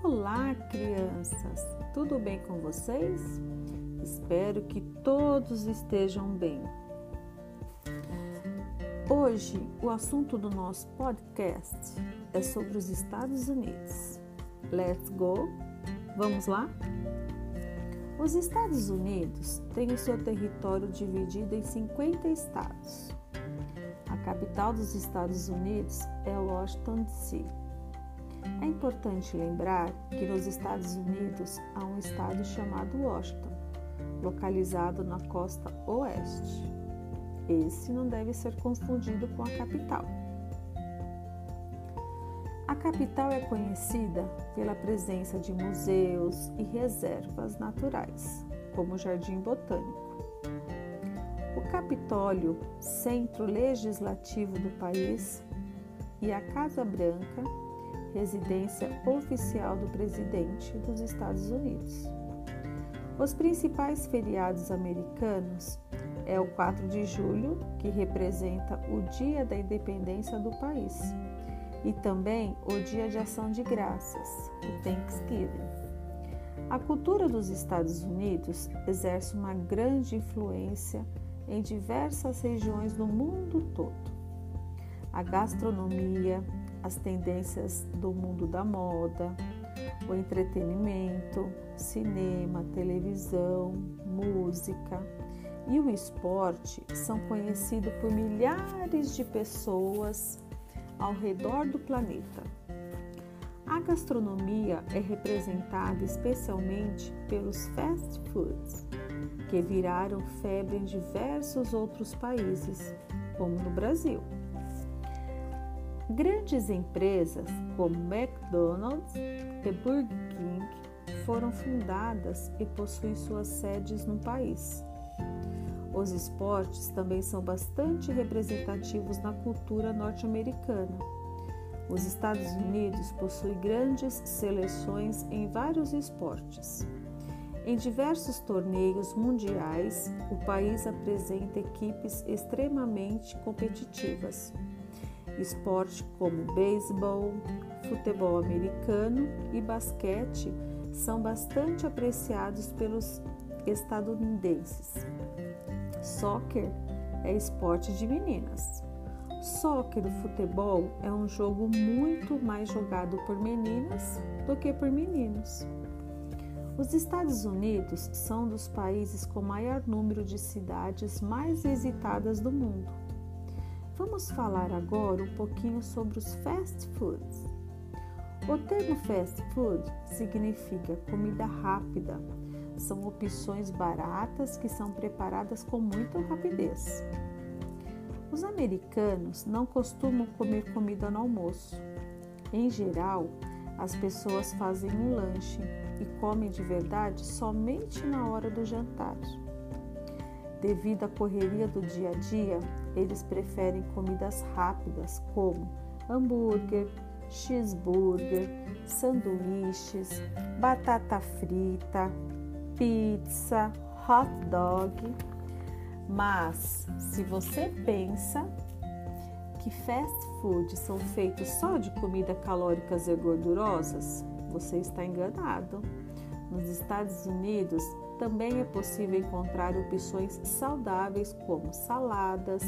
Olá, crianças! Tudo bem com vocês? Espero que todos estejam bem. Hoje, o assunto do nosso podcast é sobre os Estados Unidos. Let's go! Vamos lá? Os Estados Unidos têm o seu território dividido em 50 estados. A capital dos Estados Unidos é Washington, D.C. É importante lembrar que nos Estados Unidos há um estado chamado Washington, localizado na costa oeste. Esse não deve ser confundido com a capital. A capital é conhecida pela presença de museus e reservas naturais, como o Jardim Botânico. O Capitólio, centro legislativo do país, e a Casa Branca residência oficial do presidente dos Estados Unidos. Os principais feriados americanos é o 4 de julho, que representa o Dia da Independência do país, e também o Dia de Ação de Graças, o Thanksgiving. A cultura dos Estados Unidos exerce uma grande influência em diversas regiões do mundo todo. A gastronomia, as tendências do mundo da moda, o entretenimento, cinema, televisão, música e o esporte são conhecidos por milhares de pessoas ao redor do planeta. A gastronomia é representada especialmente pelos fast foods, que viraram febre em diversos outros países, como no Brasil. Grandes empresas como McDonald's e Burger King foram fundadas e possuem suas sedes no país. Os esportes também são bastante representativos na cultura norte-americana. Os Estados Unidos possuem grandes seleções em vários esportes. Em diversos torneios mundiais, o país apresenta equipes extremamente competitivas Esporte como beisebol, futebol americano e basquete são bastante apreciados pelos estadunidenses. Soccer é esporte de meninas. Soccer, o futebol, é um jogo muito mais jogado por meninas do que por meninos. Os Estados Unidos são dos países com maior número de cidades mais visitadas do mundo. Vamos falar agora um pouquinho sobre os fast foods. O termo fast food significa comida rápida. São opções baratas que são preparadas com muita rapidez. Os americanos não costumam comer comida no almoço. Em geral, as pessoas fazem um lanche e comem de verdade somente na hora do jantar. Devido à correria do dia a dia, eles preferem comidas rápidas como hambúrguer, cheeseburger, sanduíches, batata frita, pizza, hot dog. Mas se você pensa que fast food são feitos só de comida calóricas e gordurosas, você está enganado. Nos Estados Unidos, também é possível encontrar opções saudáveis como saladas,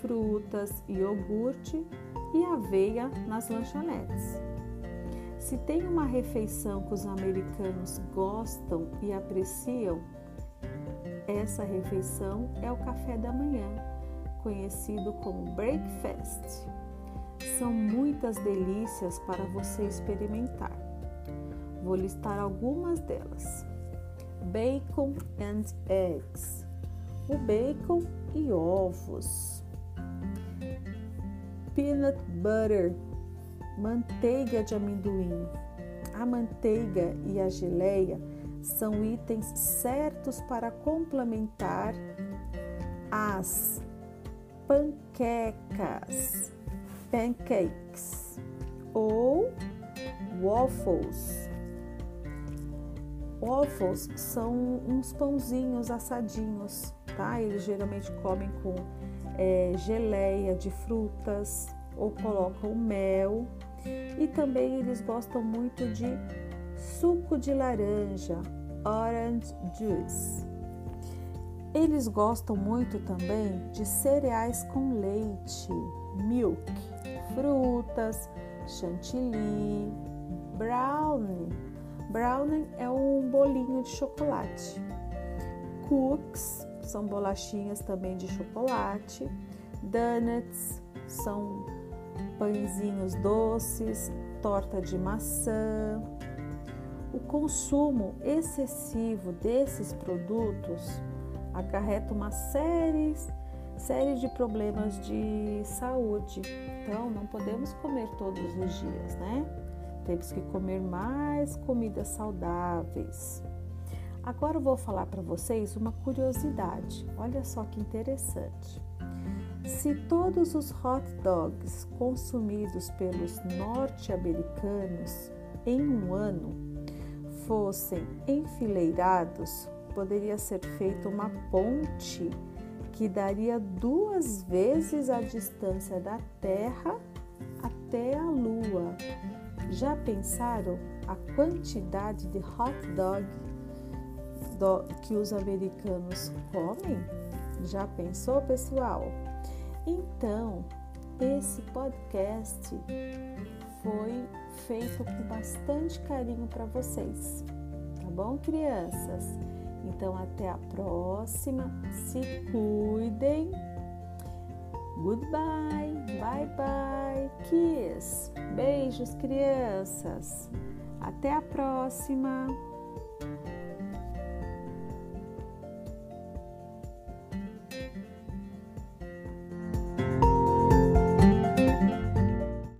frutas, iogurte e aveia nas lanchonetes. Se tem uma refeição que os americanos gostam e apreciam, essa refeição é o café da manhã, conhecido como breakfast. São muitas delícias para você experimentar. Vou listar algumas delas bacon and eggs, o bacon e ovos, peanut butter, manteiga de amendoim. A manteiga e a geleia são itens certos para complementar as panquecas, pancakes ou waffles Waffles são uns pãozinhos assadinhos, tá? Eles geralmente comem com é, geleia de frutas ou colocam mel. E também eles gostam muito de suco de laranja, orange juice. Eles gostam muito também de cereais com leite, milk, frutas, chantilly, brownie. Brownie é um bolinho de chocolate. Cookies são bolachinhas também de chocolate. Donuts são pãezinhos doces, torta de maçã. O consumo excessivo desses produtos acarreta uma série, série de problemas de saúde. Então, não podemos comer todos os dias, né? Temos que comer mais comidas saudáveis. Agora eu vou falar para vocês uma curiosidade. Olha só que interessante. Se todos os hot dogs consumidos pelos norte-americanos em um ano fossem enfileirados, poderia ser feita uma ponte que daria duas vezes a distância da Terra até a Lua. Já pensaram a quantidade de hot dog que os americanos comem? Já pensou, pessoal? Então, esse podcast foi feito com bastante carinho para vocês, tá bom, crianças? Então, até a próxima. Se cuidem. Goodbye. Bye bye. Kiss. Beijos, crianças. Até a próxima.